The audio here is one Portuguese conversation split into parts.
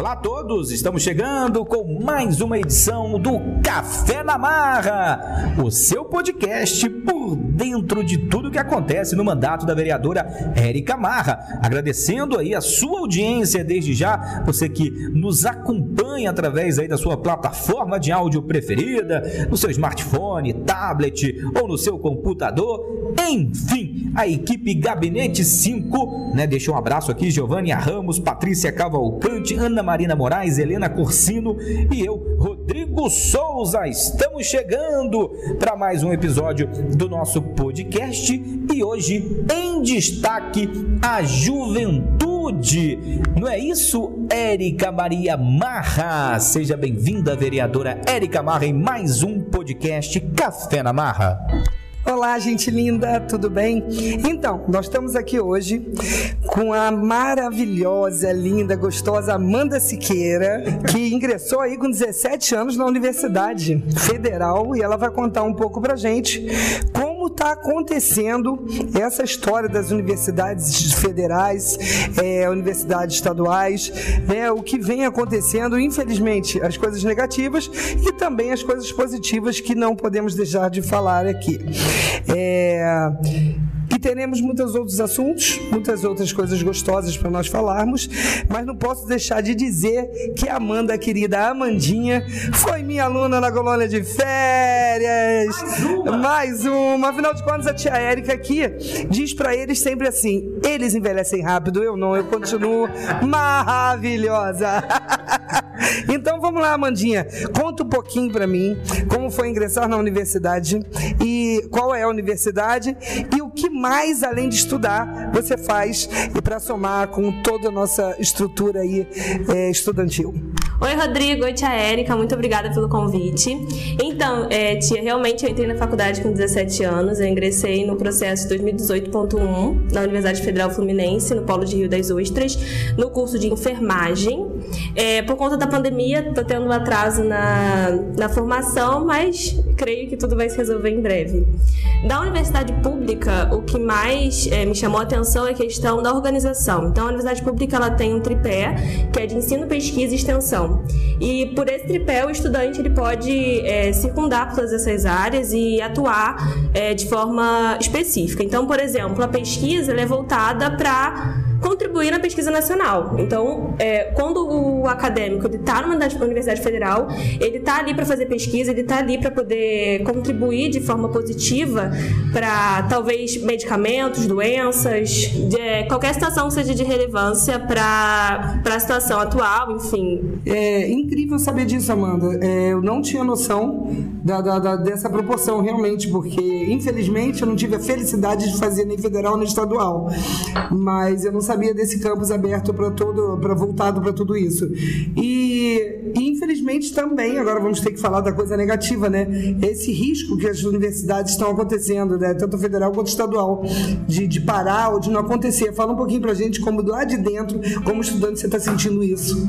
Olá a todos, estamos chegando com mais uma edição do Café na Marra, o seu podcast por dentro de tudo que acontece no mandato da vereadora Érica Marra. Agradecendo aí a sua audiência desde já, você que nos acompanha através aí da sua plataforma de áudio preferida, no seu smartphone, tablet ou no seu computador, enfim, a equipe Gabinete 5, né? Deixa um abraço aqui, Giovanni Ramos, Patrícia Cavalcante, Ana Marina Moraes, Helena Corsino e eu, Rodrigo Souza. Estamos chegando para mais um episódio do nosso podcast e hoje em destaque a juventude. Não é isso, Érica Maria Marra? Seja bem-vinda, vereadora Érica Marra, em mais um podcast Café na Marra. Olá, gente linda, tudo bem? Então, nós estamos aqui hoje com a maravilhosa, linda, gostosa Amanda Siqueira, que ingressou aí com 17 anos na Universidade Federal e ela vai contar um pouco pra gente como está acontecendo essa história das universidades federais, é, universidades estaduais, né, o que vem acontecendo, infelizmente, as coisas negativas e também as coisas positivas que não podemos deixar de falar aqui. É, e teremos muitos outros assuntos, muitas outras coisas gostosas para nós falarmos, mas não posso deixar de dizer que a Amanda, querida Amandinha, foi minha aluna na colônia de férias. Mais uma. Mais uma. Afinal de contas, a tia Érica aqui diz para eles sempre assim: eles envelhecem rápido, eu não, eu continuo maravilhosa. Então vamos lá, Amandinha. Conta um pouquinho para mim como foi ingressar na universidade e qual é a universidade e o que mais, além de estudar, você faz e para somar com toda a nossa estrutura aí é, estudantil. Oi, Rodrigo. Oi, tia Érica. Muito obrigada pelo convite. Então, é, tia, realmente eu entrei na faculdade com 17 anos. Eu ingressei no processo 2018.1 na Universidade Federal Fluminense, no Polo de Rio das Ostras, no curso de enfermagem. É, por conta da pandemia, estou tendo um atraso na, na formação, mas creio que tudo vai se resolver em breve. Da universidade pública, o que mais é, me chamou a atenção é a questão da organização. Então, a universidade pública ela tem um tripé, que é de ensino, pesquisa e extensão. E por esse tripé, o estudante ele pode é, circundar todas essas áreas e atuar é, de forma específica. Então, por exemplo, a pesquisa é voltada para contribuir na pesquisa nacional. Então, é, quando o acadêmico está numa universidade federal, ele está ali para fazer pesquisa, ele está ali para poder contribuir de forma positiva para talvez medicamentos, doenças, de, é, qualquer situação que seja de relevância para a situação atual, enfim. É incrível saber disso, Amanda. É, eu não tinha noção da, da, da, dessa proporção, realmente, porque infelizmente eu não tive a felicidade de fazer nem federal nem estadual. Mas eu não sabia desse campus aberto para todo, para voltado para tudo isso. E, infelizmente também, agora vamos ter que falar da coisa negativa, né? Esse risco que as universidades estão acontecendo, né? Tanto federal quanto estadual, de, de parar ou de não acontecer. Fala um pouquinho pra gente como lá de dentro, como estudante, você está sentindo isso.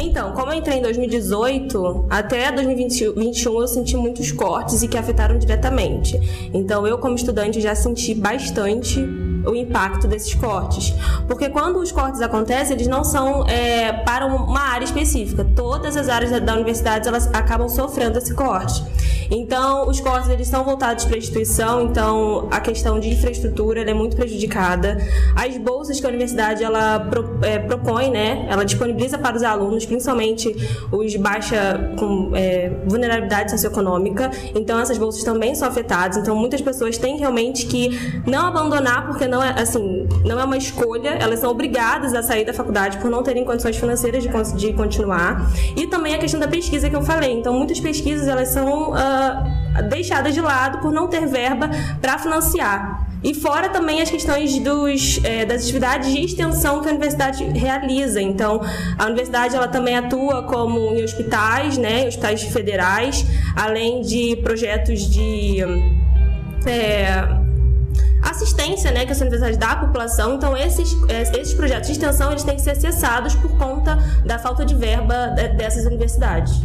Então, como eu entrei em 2018, até 2021 eu senti muitos cortes e que afetaram diretamente. Então, eu como estudante já senti bastante o impacto desses cortes. Porque quando os cortes acontecem, eles não são é, para uma área específica. Todas as áreas da, da universidade elas acabam sofrendo esse corte. Então, os cortes eles são voltados para a instituição, então a questão de infraestrutura é muito prejudicada. As bolsas que a universidade ela pro, é, propõe, né, ela disponibiliza para os alunos, principalmente os de baixa com, é, vulnerabilidade socioeconômica. Então, essas bolsas também são afetadas. Então, muitas pessoas têm realmente que não abandonar porque não é assim, não é uma escolha. Elas são obrigadas a sair da faculdade por não terem condições financeiras de, de continuar. E também a questão da pesquisa que eu falei. Então, muitas pesquisas elas são uh, deixada de lado por não ter verba para financiar. E fora também as questões dos, é, das atividades de extensão que a universidade realiza. Então, a universidade ela também atua como em hospitais, né, hospitais federais, além de projetos de é, assistência né, que essa universidade dá à população. Então, esses, esses projetos de extensão eles têm que ser cessados por conta da falta de verba dessas universidades.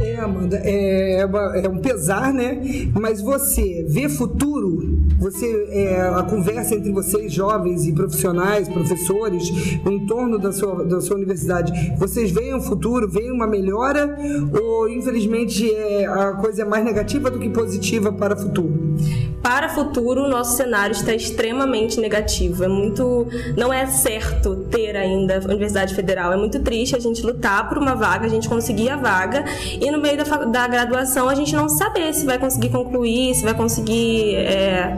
É, Amanda, é, é, um pesar, né? Mas você vê futuro? Você, é, a conversa entre vocês, jovens e profissionais, professores, em torno da sua, da sua universidade, vocês veem um futuro, veem uma melhora? Ou, infelizmente, é, a coisa é mais negativa do que positiva para o futuro? Para o futuro, o nosso cenário está extremamente negativo. É muito. Não é certo ter ainda a Universidade Federal. É muito triste a gente lutar por uma vaga, a gente conseguir a vaga e no meio da, da graduação a gente não saber se vai conseguir concluir, se vai conseguir. É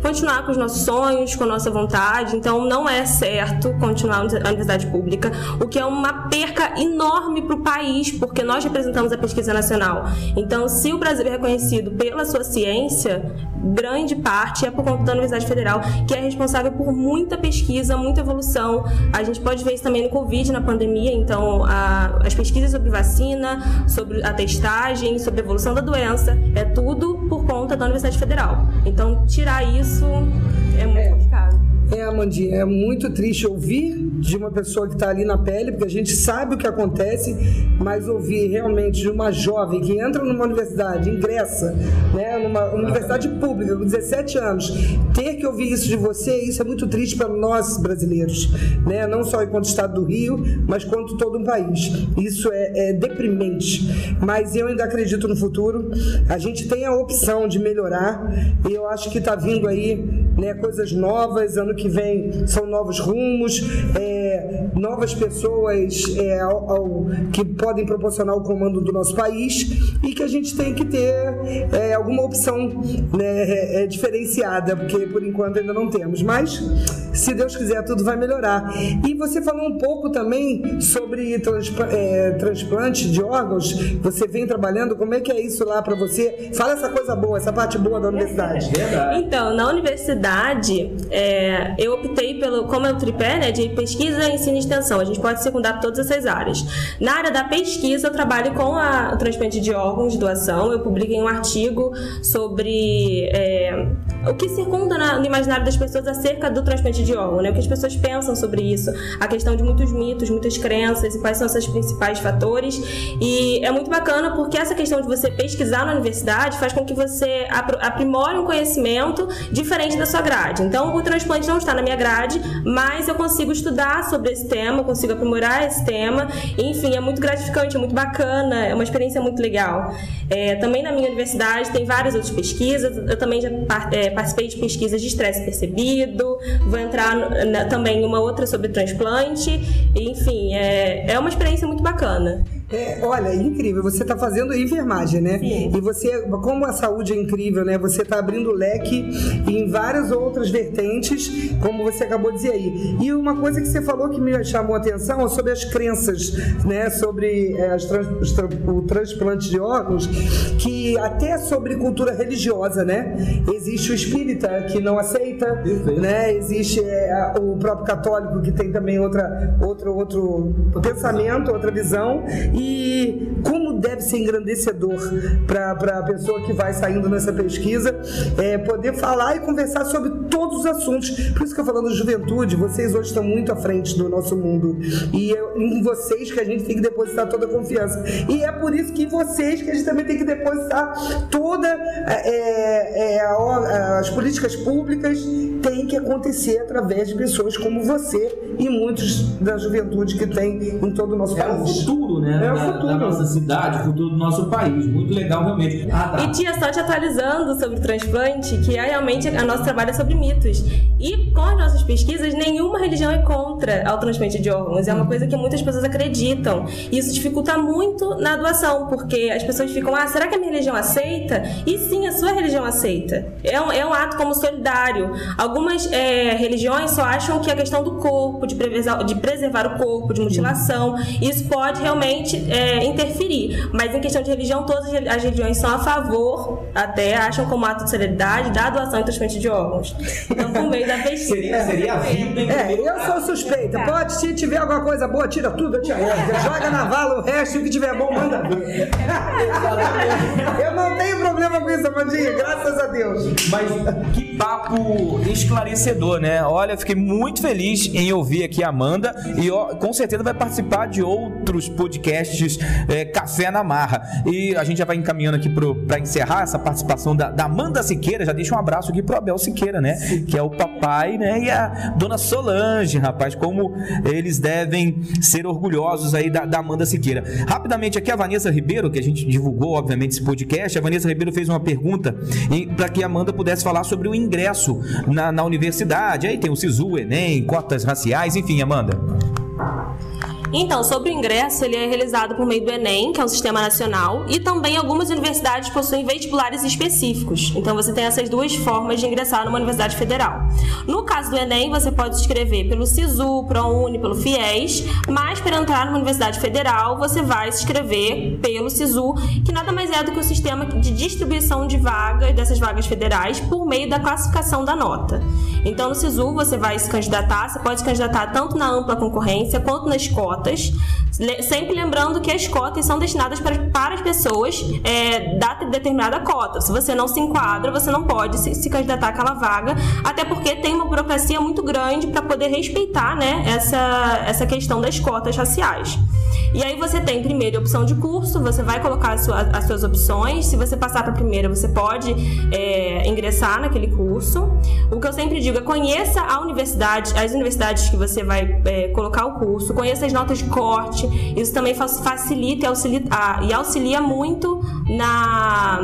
continuar com os nossos sonhos, com a nossa vontade. Então, não é certo continuar a universidade pública, o que é uma perca enorme para o país, porque nós representamos a pesquisa nacional. Então, se o Brasil é reconhecido pela sua ciência, grande parte é por conta da Universidade Federal, que é responsável por muita pesquisa, muita evolução. A gente pode ver isso também no Covid, na pandemia. Então, a, as pesquisas sobre vacina, sobre a testagem, sobre a evolução da doença, é tudo por conta da Universidade Federal. Então, tirar isso é muito é. complicado. É, Amandinha, é muito triste ouvir de uma pessoa que está ali na pele, porque a gente sabe o que acontece, mas ouvir realmente de uma jovem que entra numa universidade, ingressa, né, numa universidade pública com 17 anos, ter que ouvir isso de você, isso é muito triste para nós brasileiros, né, não só enquanto Estado do Rio, mas quanto todo um país. Isso é, é deprimente, mas eu ainda acredito no futuro. A gente tem a opção de melhorar e eu acho que está vindo aí né, coisas novas, ano que vem são novos rumos, é, novas pessoas é, ao, ao, que podem proporcionar o comando do nosso país e que a gente tem que ter é, alguma opção né, é, diferenciada, porque por enquanto ainda não temos. Mas, se Deus quiser, tudo vai melhorar. E você falou um pouco também sobre transp é, transplante de órgãos. Você vem trabalhando, como é que é isso lá para você? Fala essa coisa boa, essa parte boa da universidade. Então, na universidade, é, eu optei pelo, como é o tripé, né, de pesquisa, ensino e extensão. A gente pode secundar todas essas áreas. Na área da pesquisa, eu trabalho com a, o transplante de órgãos de doação. Eu publiquei um artigo sobre é, o que circunda no imaginário das pessoas acerca do transplante de órgão, né? O que as pessoas pensam sobre isso, a questão de muitos mitos, muitas crenças e quais são esses principais fatores. E é muito bacana porque essa questão de você pesquisar na universidade faz com que você aprimore um conhecimento diferente da sua grade. Então, o transplante não está na minha grade, mas eu consigo estudar sobre esse tema, consigo aprimorar esse tema. Enfim, é muito gratificante, é muito bacana, é uma experiência muito legal. É, também na minha universidade tem várias outras pesquisas. Eu também já é, participei de pesquisas de estresse percebido. Vou entrar na, também em uma outra sobre transplante. Enfim, é, é uma experiência muito bacana. É, olha, incrível. Você está fazendo enfermagem, né? Sim. E você, como a saúde é incrível, né? Você está abrindo leque em várias outras vertentes, como você acabou de dizer aí. E uma coisa que você falou que me chamou a atenção é sobre as crenças, né? Sobre é, trans, o transplante de órgãos, que até sobre cultura religiosa, né? Existe o espírita que não aceita, Perfeito. né? Existe é, o próprio católico que tem também outra, outro, outro pensamento, outra visão. E como deve ser engrandecedor para a pessoa que vai saindo nessa pesquisa é, poder falar e conversar sobre todos os assuntos. Por isso que eu falando de juventude, vocês hoje estão muito à frente do nosso mundo. E é em vocês que a gente tem que depositar toda a confiança. E é por isso que em vocês que a gente também tem que depositar toda é, é, as políticas públicas têm que acontecer através de pessoas como você e muitos da juventude que tem em todo o nosso é país. É o futuro, né? É da, da, nossa cidade, o futuro do nosso país. Muito legal, realmente. Ah, tá. E tia, só te atualizando sobre o transplante, que é realmente a nosso trabalho é sobre mitos. E com as nossas pesquisas, nenhuma religião é contra o transplante de órgãos. É uma coisa que muitas pessoas acreditam. E isso dificulta muito na doação, porque as pessoas ficam, ah, será que a minha religião aceita? E sim, a sua religião aceita. É um, é um ato como solidário. Algumas é, religiões só acham que a questão do corpo, de preservar, de preservar o corpo, de mutilação, isso pode realmente é, interferir. Mas em questão de religião, todas as religiões são a favor, até acham como ato de solidariedade, da doação e transplante de órgãos. Então, por meio da pesquisa. Seria, seria a vida É, eu sou suspeita. Pode, se tiver alguma coisa boa, tira tudo, eu te Joga na vala o resto, o que tiver bom, manda ver. eu não tenho problema com isso, Amandinha, graças a Deus. Mas que papo esclarecedor, né? Olha, fiquei muito feliz em ouvir aqui a Amanda e ó, com certeza vai participar de outros podcasts é, Café na Marra. E a gente já vai encaminhando aqui para encerrar essa participação da, da, Amanda Siqueira. Já deixa um abraço aqui pro Abel Siqueira, né? Que é o papai, né? E a dona Solange, rapaz, como eles devem ser orgulhosos aí da, da Amanda Siqueira. Rapidamente aqui a Vanessa Ribeiro, que a gente divulgou, obviamente, esse podcast. A Vanessa Ribeiro fez uma pergunta para que a Amanda pudesse falar sobre o ingresso na, na universidade. Aí tem o SISU, o Enem, cotas raciais, enfim, Amanda. Então, sobre o ingresso, ele é realizado por meio do Enem, que é um sistema nacional, e também algumas universidades possuem vestibulares específicos. Então, você tem essas duas formas de ingressar numa universidade federal. No caso do Enem, você pode se inscrever pelo SISU, ProUni, pelo FIES, mas para entrar numa universidade federal, você vai se inscrever pelo SISU, que nada mais é do que o sistema de distribuição de vagas, dessas vagas federais, por meio da classificação da nota. Então, no SISU, você vai se candidatar, você pode se candidatar tanto na ampla concorrência quanto nas cotas sempre lembrando que as cotas são destinadas para, para as pessoas é, da determinada cota. Se você não se enquadra, você não pode se, se candidatar àquela vaga, até porque tem uma burocracia muito grande para poder respeitar né, essa, essa questão das cotas raciais. E aí você tem primeiro opção de curso, você vai colocar as, suas, as suas opções. Se você passar para a primeira, você pode é, ingressar naquele curso. O que eu sempre digo é conheça a universidade, as universidades que você vai é, colocar o curso, conheça as notas de corte. Isso também facilita e auxilia, ah, e auxilia muito na,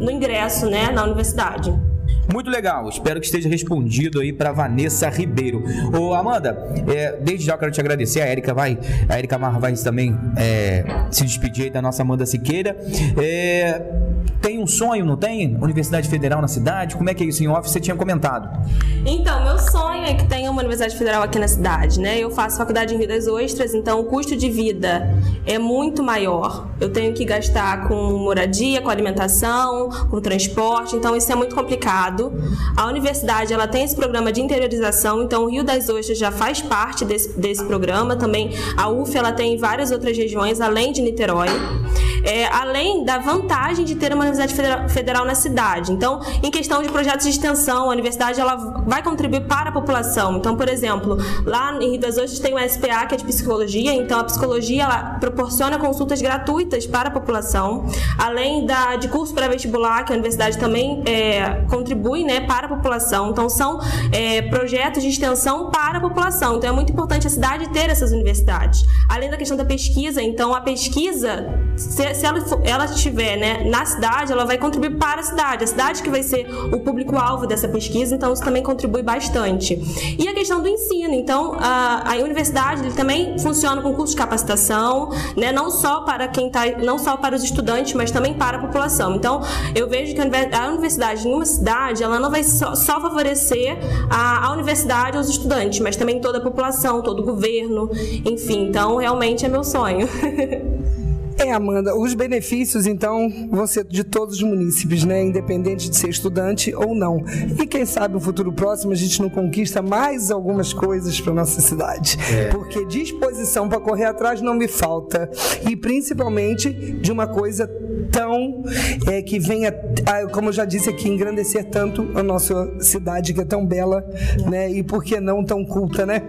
no ingresso né, na universidade. Muito legal, espero que esteja respondido aí para Vanessa Ribeiro. Ô Amanda, é, desde já eu quero te agradecer. A Erika vai, a Erika Marra vai também é, se despedir aí da nossa Amanda Siqueira. É, tem um sonho, não tem? Universidade Federal na cidade? Como é que é isso em off? Você tinha comentado. Então, meu sonho é que tenha uma Universidade Federal aqui na cidade, né? Eu faço faculdade em Rio das Ostras, então o custo de vida é muito maior. Eu tenho que gastar com moradia, com alimentação, com transporte, então isso é muito complicado. A universidade ela tem esse programa de interiorização, então o Rio das Ostras já faz parte desse, desse programa. Também a UF ela tem várias outras regiões, além de Niterói. É, além da vantagem de ter uma universidade federal, na cidade. Então, em questão de projetos de extensão, a universidade ela vai contribuir para a população. Então, por exemplo, lá em Rio das Ostras tem o SPA, que é de psicologia. Então, a psicologia ela proporciona consultas gratuitas para a população. Além da, de curso pré-vestibular, que a universidade também é, contribui contribui né, para a população. Então, são é, projetos de extensão para a população. Então, é muito importante a cidade ter essas universidades. Além da questão da pesquisa, então, a pesquisa, se, se ela, ela estiver né, na cidade, ela vai contribuir para a cidade. A cidade que vai ser o público-alvo dessa pesquisa, então, isso também contribui bastante. E a questão do ensino. Então, a, a universidade ele também funciona com curso de capacitação, né, não só para quem está, não só para os estudantes, mas também para a população. Então, eu vejo que a universidade em uma cidade ela não vai só, só favorecer a, a, universidade ou os estudantes, mas também toda a população, todo o governo, enfim. Então, realmente é meu sonho. É, Amanda, os benefícios, então, vão ser de todos os munícipes, né? Independente de ser estudante ou não. E quem sabe no futuro próximo a gente não conquista mais algumas coisas para nossa cidade. É. Porque disposição para correr atrás não me falta. E principalmente de uma coisa tão é, que venha, como eu já disse aqui, engrandecer tanto a nossa cidade que é tão bela, né? E por que não tão culta, né?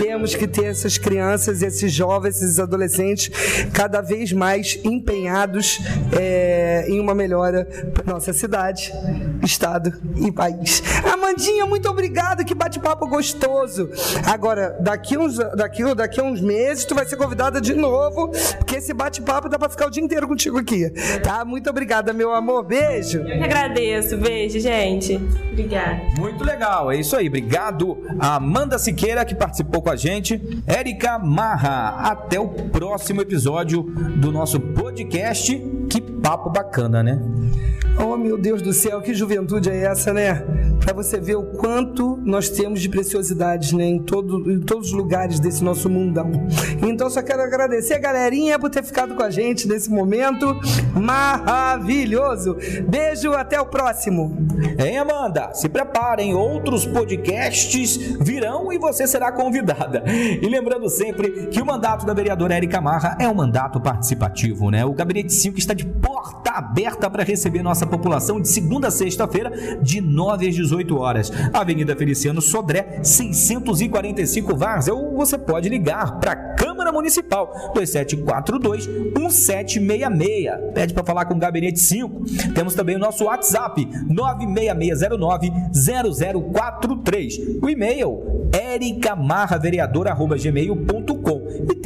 Temos que ter essas crianças, esses jovens, esses adolescentes cada vez mais empenhados é, em uma melhora para nossa cidade, estado e país. Amandinha, muito obrigado, que bate-papo gostoso. Agora, daqui uns, daqui, daqui uns meses, tu vai ser convidada de novo, porque esse bate-papo dá para ficar o dia inteiro contigo aqui. Tá? Muito obrigada, meu amor. Beijo. Eu que agradeço. Beijo, gente. Obrigada. Muito legal. É isso aí. Obrigado, Amanda Siqueira, que participou com a gente. Érica Marra. Até o próximo episódio do nosso podcast. Que papo bacana, né? Oh, meu Deus do céu, que juventude é essa, né? para você ver o quanto nós temos de preciosidades né, em, todo, em todos os lugares desse nosso mundão. Então, só quero agradecer a galerinha por ter ficado com a gente nesse momento maravilhoso. Beijo, até o próximo. Hein, Amanda? Se preparem, outros podcasts virão e você será convidada. E lembrando sempre que o mandato da vereadora Érica Marra é um mandato participativo, né? O Gabinete 5 está de porta aberta para receber nossa população de segunda a sexta-feira, de 9 às 18 horas. Avenida Feliciano Sodré, 645 Vars. Ou você pode ligar para a Câmara Municipal, 2742 1766. Pede para falar com o Gabinete 5. Temos também o nosso WhatsApp, 96609 0043. O e-mail ericamarravereadora.gmail.com e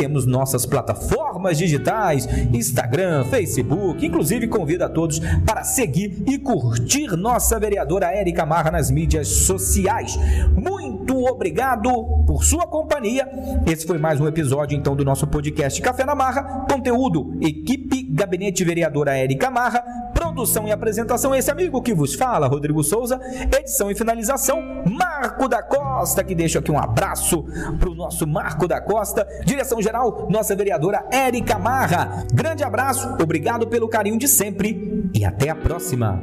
temos nossas plataformas digitais, Instagram, Facebook, inclusive convido a todos para seguir e curtir nossa vereadora Érica Marra nas mídias sociais. Muito obrigado por sua companhia. Esse foi mais um episódio então do nosso podcast Café na Marra. Conteúdo, equipe Gabinete Vereadora Érica Marra, produção e apresentação esse amigo que vos fala, Rodrigo Souza, edição e finalização Marco da Costa, que deixa aqui um abraço pro nosso Marco da Costa, direção geral, nossa vereadora Érica Marra. Grande abraço, obrigado pelo carinho de sempre e até a próxima.